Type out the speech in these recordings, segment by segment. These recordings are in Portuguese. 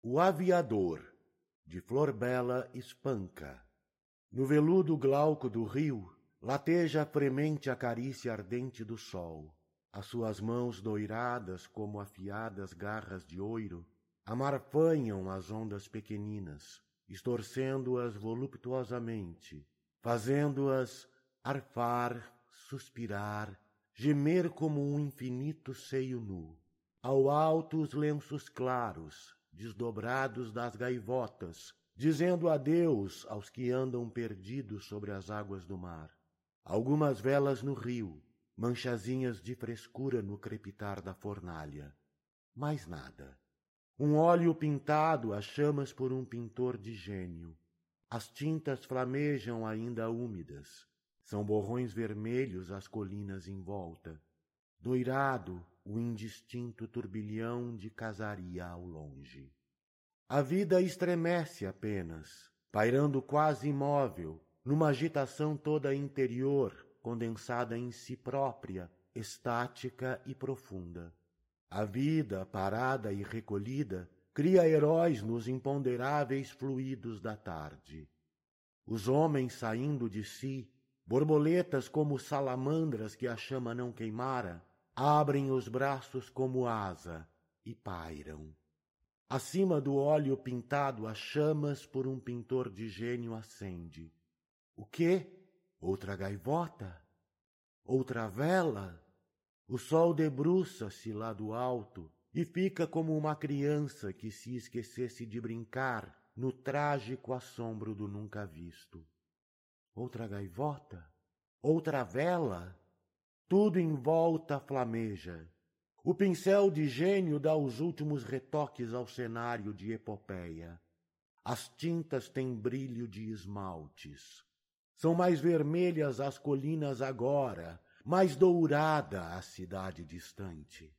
O Aviador, de Flor Bela Espanca. No veludo glauco do rio, lateja fremente a carícia ardente do sol. As suas mãos doiradas como afiadas garras de ouro amarfanham as ondas pequeninas, estorcendo-as voluptuosamente, fazendo-as arfar, suspirar, gemer como um infinito seio nu. Ao alto os lenços claros, desdobrados das gaivotas, dizendo adeus aos que andam perdidos sobre as águas do mar. Algumas velas no rio, manchazinhas de frescura no crepitar da fornalha. Mais nada. Um óleo pintado a chamas por um pintor de gênio. As tintas flamejam ainda úmidas. São borrões vermelhos as colinas em volta. Doirado o indistinto turbilhão de casaria ao longe. A vida estremece apenas, pairando quase imóvel, numa agitação toda interior, condensada em si própria, estática e profunda. A vida, parada e recolhida, cria heróis nos imponderáveis fluidos da tarde. Os homens saindo de si, borboletas como salamandras que a chama não queimara, abrem os braços como asa e pairam. Acima do óleo pintado a chamas por um pintor de gênio acende. O quê? Outra gaivota? Outra vela? O sol debruça-se lá do alto e fica como uma criança que se esquecesse de brincar no trágico assombro do nunca visto. Outra gaivota? Outra vela? Tudo em volta flameja. O pincel de gênio dá os últimos retoques ao cenário de epopeia. As tintas têm brilho de esmaltes. São mais vermelhas as colinas agora, mais dourada a cidade distante.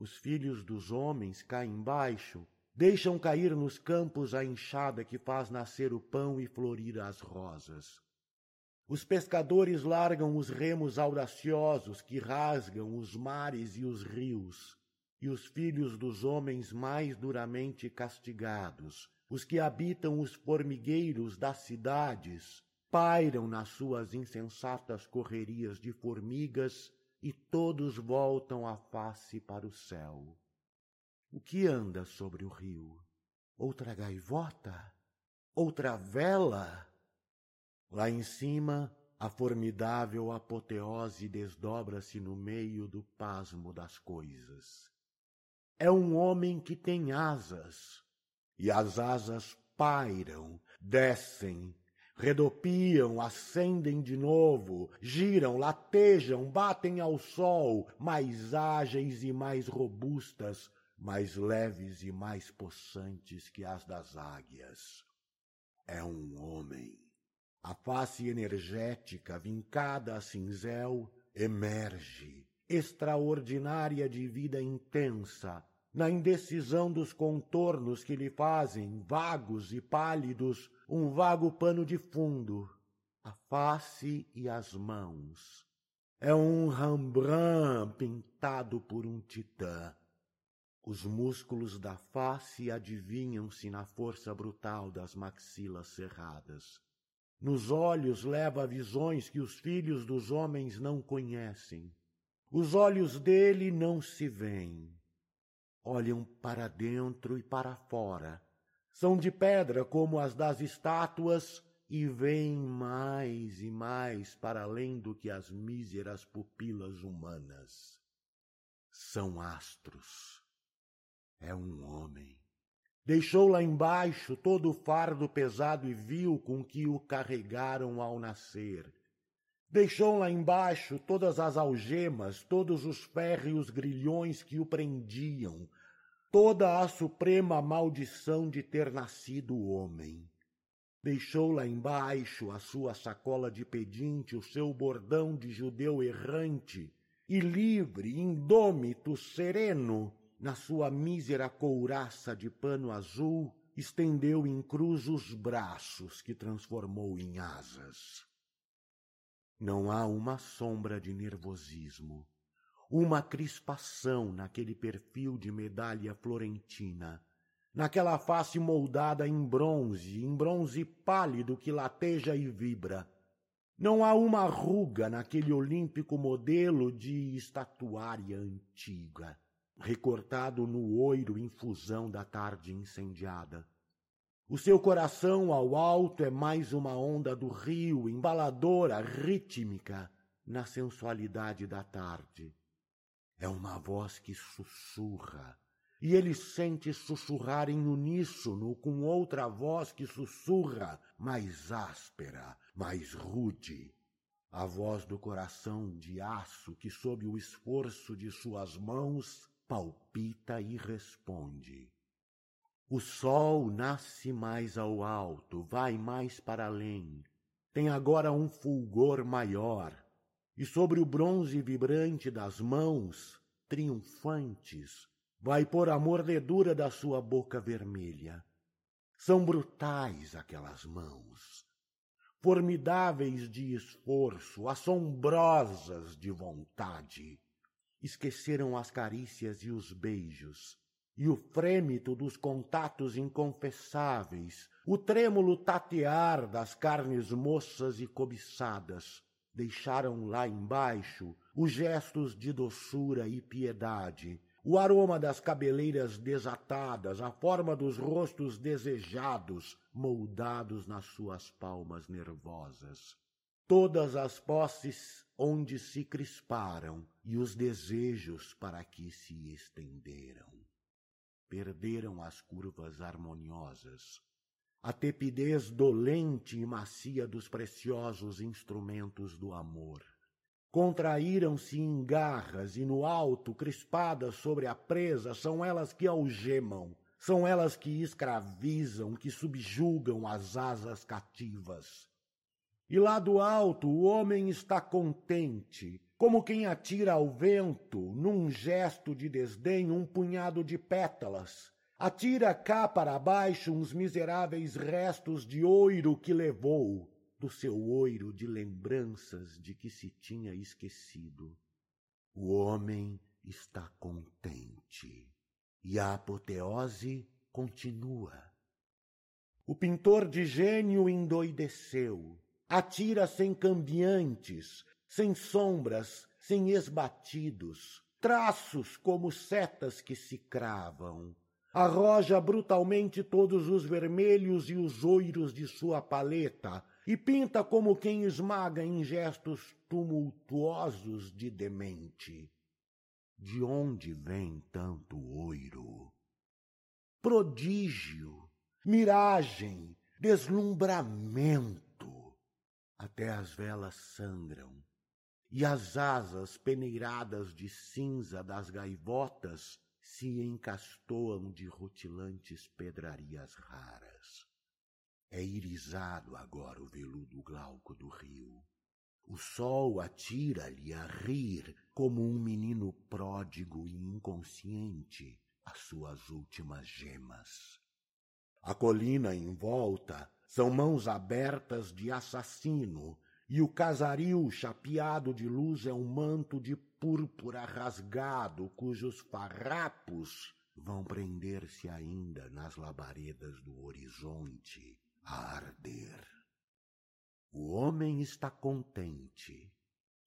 Os filhos dos homens caem baixo, deixam cair nos campos a enxada que faz nascer o pão e florir as rosas. Os pescadores largam os remos audaciosos que rasgam os mares e os rios, e os filhos dos homens mais duramente castigados, os que habitam os formigueiros das cidades, pairam nas suas insensatas correrias de formigas e todos voltam a face para o céu. O que anda sobre o rio? Outra gaivota? Outra vela? Lá em cima, a formidável apoteose desdobra-se no meio do pasmo das coisas. É um homem que tem asas, e as asas pairam, descem, redopiam, ascendem de novo, giram, latejam, batem ao sol, mais ágeis e mais robustas, mais leves e mais possantes que as das águias. É um homem. A face energética, vincada a cinzel, emerge, extraordinária de vida intensa, na indecisão dos contornos que lhe fazem, vagos e pálidos, um vago pano de fundo, a face e as mãos. É um Rembrandt pintado por um titã. Os músculos da face adivinham-se na força brutal das maxilas cerradas. Nos olhos leva visões que os filhos dos homens não conhecem. Os olhos dele não se veem. Olham para dentro e para fora, são de pedra como as das estátuas e vêm mais e mais para além do que as míseras pupilas humanas. São astros. É um homem. Deixou lá embaixo todo o fardo pesado e vil com que o carregaram ao nascer. Deixou lá embaixo todas as algemas, todos os férreos grilhões que o prendiam, toda a suprema maldição de ter nascido homem. Deixou lá embaixo a sua sacola de pedinte, o seu bordão de judeu errante, e livre, indômito, sereno, na sua mísera couraça de pano azul, estendeu em cruz os braços que transformou em asas. Não há uma sombra de nervosismo, uma crispação naquele perfil de medalha florentina, naquela face moldada em bronze, em bronze pálido que lateja e vibra. Não há uma ruga naquele olímpico modelo de estatuária antiga, recortado no oiro infusão da tarde incendiada. O seu coração ao alto é mais uma onda do rio, embaladora, rítmica, na sensualidade da tarde. É uma voz que sussurra, e ele sente sussurrar em uníssono com outra voz que sussurra, mais áspera, mais rude. A voz do coração de aço que, sob o esforço de suas mãos, palpita e responde. O sol nasce mais ao alto, vai mais para além, tem agora um fulgor maior, e sobre o bronze vibrante das mãos, triunfantes, vai pôr a mordedura da sua boca vermelha. São brutais aquelas mãos, formidáveis de esforço, assombrosas de vontade. Esqueceram as carícias e os beijos, e o frêmito dos contatos inconfessáveis, o trêmulo tatear das carnes moças e cobiçadas, deixaram lá embaixo os gestos de doçura e piedade, o aroma das cabeleiras desatadas, a forma dos rostos desejados, moldados nas suas palmas nervosas. Todas as posses onde se crisparam e os desejos para que se estenderam. Perderam as curvas harmoniosas, a tepidez dolente e macia dos preciosos instrumentos do amor Contraíram-se em garras e no alto, crispadas sobre a presa, são elas que algemam, são elas que escravizam, que subjugam as asas cativas. E lá do alto o homem está contente, como quem atira ao vento, num gesto de desdém, um punhado de pétalas. Atira cá para baixo uns miseráveis restos de ouro que levou, do seu oiro de lembranças de que se tinha esquecido. O homem está contente e a apoteose continua. O pintor de gênio endoideceu, atira sem cambiantes, sem sombras, sem esbatidos, traços como setas que se cravam. Arroja brutalmente todos os vermelhos e os oiros de sua paleta, e pinta como quem esmaga em gestos tumultuosos de demente. De onde vem tanto oiro? Prodígio, miragem, deslumbramento. Até as velas sangram, e as asas peneiradas de cinza das gaivotas se encastoam de rutilantes pedrarias raras. É irisado agora o veludo glauco do rio. O sol atira-lhe a rir como um menino pródigo e inconsciente as suas últimas gemas. A colina em volta são mãos abertas de assassino, e o casario chapeado de luz é um manto de púrpura rasgado cujos farrapos vão prender-se ainda nas labaredas do horizonte a arder. O homem está contente.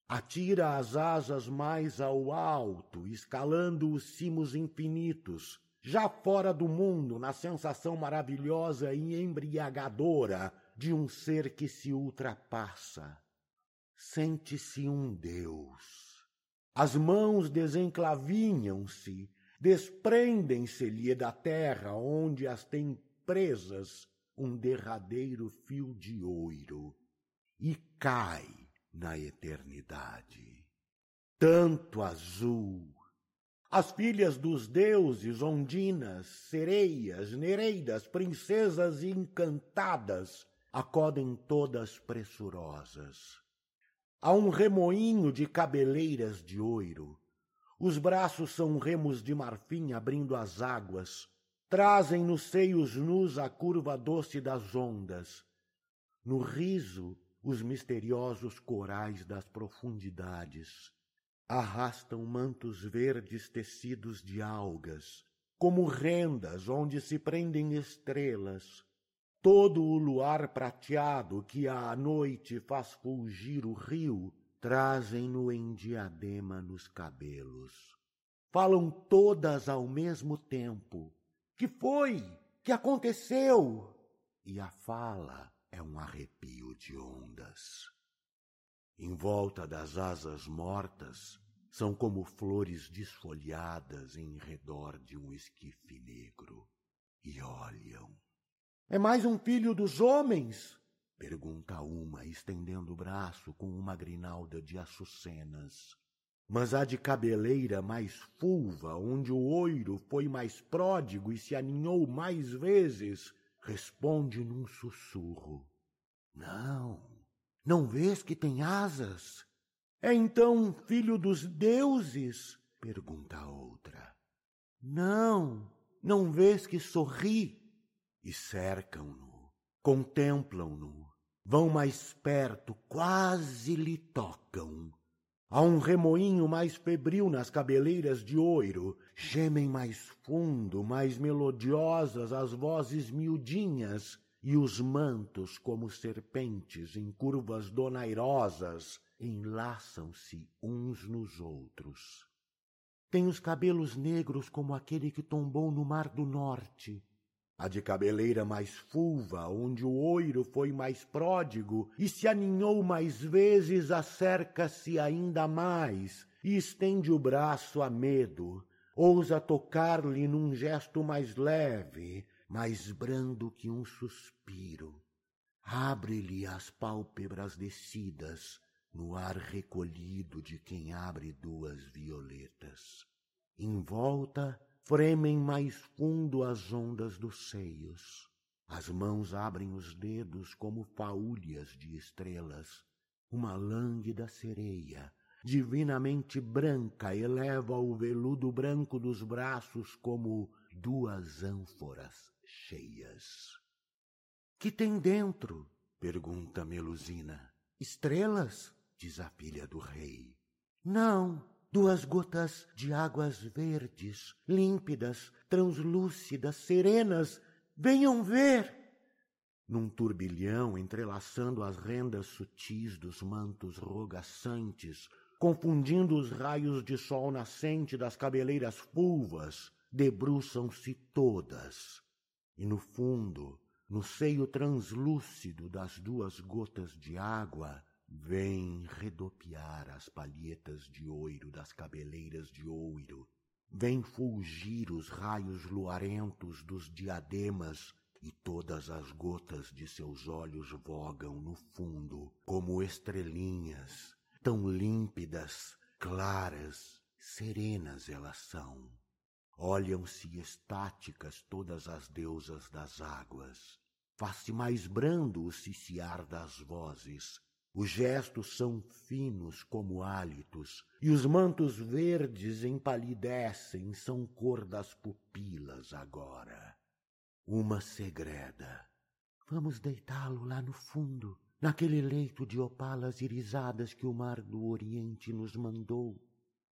Atira as asas mais ao alto, escalando os cimos infinitos, já fora do mundo, na sensação maravilhosa e embriagadora de um ser que se ultrapassa. Sente-se um Deus. As mãos desenclavinham-se, desprendem-se-lhe da terra onde as tem presas um derradeiro fio de ouro e cai na eternidade. Tanto azul. As filhas dos deuses, ondinas, sereias, nereidas, princesas encantadas, acodem todas pressurosas. Há um remoinho de cabeleiras de ouro. Os braços são remos de marfim abrindo as águas, trazem nos seios nus a curva doce das ondas, no riso os misteriosos corais das profundidades, arrastam mantos verdes tecidos de algas, como rendas onde se prendem estrelas. Todo o luar prateado que à noite faz fulgir o rio, trazem-no em diadema nos cabelos. Falam todas ao mesmo tempo. Que foi? Que aconteceu? E a fala é um arrepio de ondas. Em volta das asas mortas, são como flores desfolhadas em redor de um esquife negro e olham. É mais um filho dos homens? Pergunta uma, estendendo o braço com uma grinalda de açucenas. Mas a de cabeleira mais fulva, onde o oiro foi mais pródigo e se aninhou mais vezes, responde num sussurro. Não, não vês que tem asas? É então filho dos deuses? pergunta a outra. Não, não vês que sorri? E cercam-no, contemplam-no, vão mais perto, quase lhe tocam. Há um remoinho mais febril nas cabeleiras de oiro, gemem mais fundo, mais melodiosas as vozes miudinhas, e os mantos, como serpentes em curvas donairosas, enlaçam-se uns nos outros. Tem os cabelos negros como aquele que tombou no Mar do Norte. A de cabeleira mais fulva, onde o oiro foi mais pródigo e se aninhou mais vezes, acerca-se ainda mais e estende o braço a medo, ousa tocar-lhe num gesto mais leve, mais brando que um suspiro. Abre-lhe as pálpebras descidas, no ar recolhido de quem abre duas violetas. Em volta fremem mais fundo as ondas dos seios. As mãos abrem os dedos como faúlhas de estrelas. Uma lânguida sereia, divinamente branca, eleva o veludo branco dos braços como duas ânforas cheias. Que tem dentro? pergunta Melusina. Estrelas? diz a filha do rei. Não, duas gotas de águas verdes, límpidas, translúcidas, serenas. Venham ver! Num turbilhão entrelaçando as rendas sutis dos mantos rogaçantes, confundindo os raios de sol nascente das cabeleiras fulvas, debruçam-se todas. E no fundo, no seio translúcido das duas gotas de água, Vem redopiar as palhetas de ouro das cabeleiras de ouro, vem fulgir os raios luarentos dos diademas e todas as gotas de seus olhos vogam no fundo como estrelinhas, tão límpidas, claras, serenas elas são. Olham-se estáticas todas as deusas das águas. Faz-se mais brando o ciciar das vozes, os gestos são finos como hálitos, e os mantos verdes empalidecem, são cor das pupilas agora. Uma segreda. Vamos deitá-lo lá no fundo, naquele leito de opalas irisadas que o mar do Oriente nos mandou.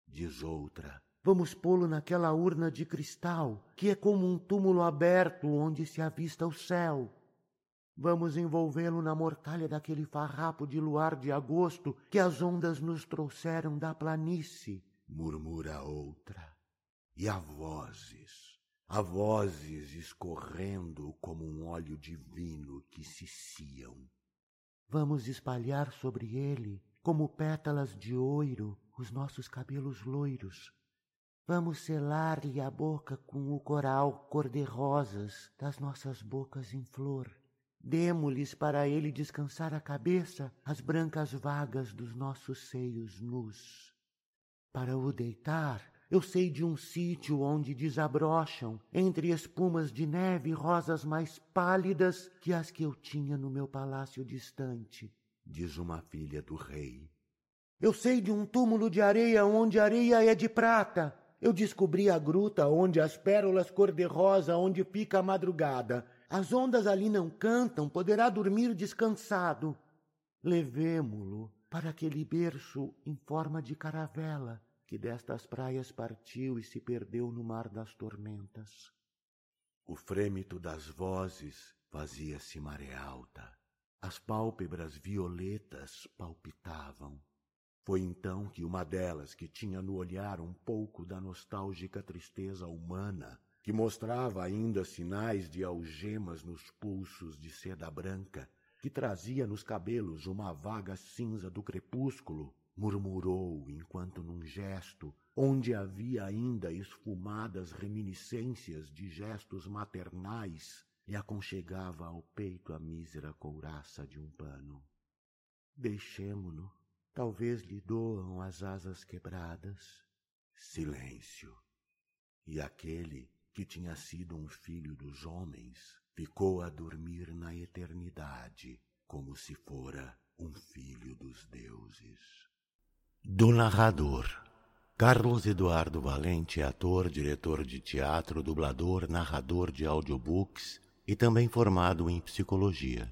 Diz outra. Vamos pô-lo naquela urna de cristal, que é como um túmulo aberto onde se avista o céu. Vamos envolvê-lo na mortalha daquele farrapo de luar de agosto que as ondas nos trouxeram da planície, murmura outra. E há vozes, há vozes escorrendo como um óleo divino que ciciam. Vamos espalhar sobre ele, como pétalas de ouro, os nossos cabelos loiros. Vamos selar-lhe a boca com o coral cor-de-rosas das nossas bocas em flor Demo-lhes para ele descansar a cabeça as brancas vagas dos nossos seios nus. Para o deitar, eu sei de um sítio onde desabrocham, entre espumas de neve, rosas mais pálidas que as que eu tinha no meu palácio distante, diz uma filha do rei. Eu sei de um túmulo de areia onde a areia é de prata. Eu descobri a gruta onde as pérolas cor-de-rosa, onde fica a madrugada. As ondas ali não cantam, poderá dormir descansado. Levemo-lo para aquele berço em forma de caravela, que destas praias partiu e se perdeu no mar das tormentas. O frêmito das vozes fazia-se maré alta. As pálpebras violetas palpitavam. Foi então que uma delas, que tinha no olhar um pouco da nostálgica tristeza humana, que mostrava ainda sinais de algemas nos pulsos de seda branca, que trazia nos cabelos uma vaga cinza do crepúsculo, murmurou enquanto num gesto, onde havia ainda esfumadas reminiscências de gestos maternais, lhe aconchegava ao peito a mísera couraça de um pano. Deixemo-no Talvez lhe doam as asas quebradas. Silêncio. E aquele que tinha sido um filho dos homens ficou a dormir na eternidade, como se fora um filho dos deuses. Do narrador. Carlos Eduardo Valente é ator, diretor de teatro, dublador, narrador de audiobooks e também formado em psicologia.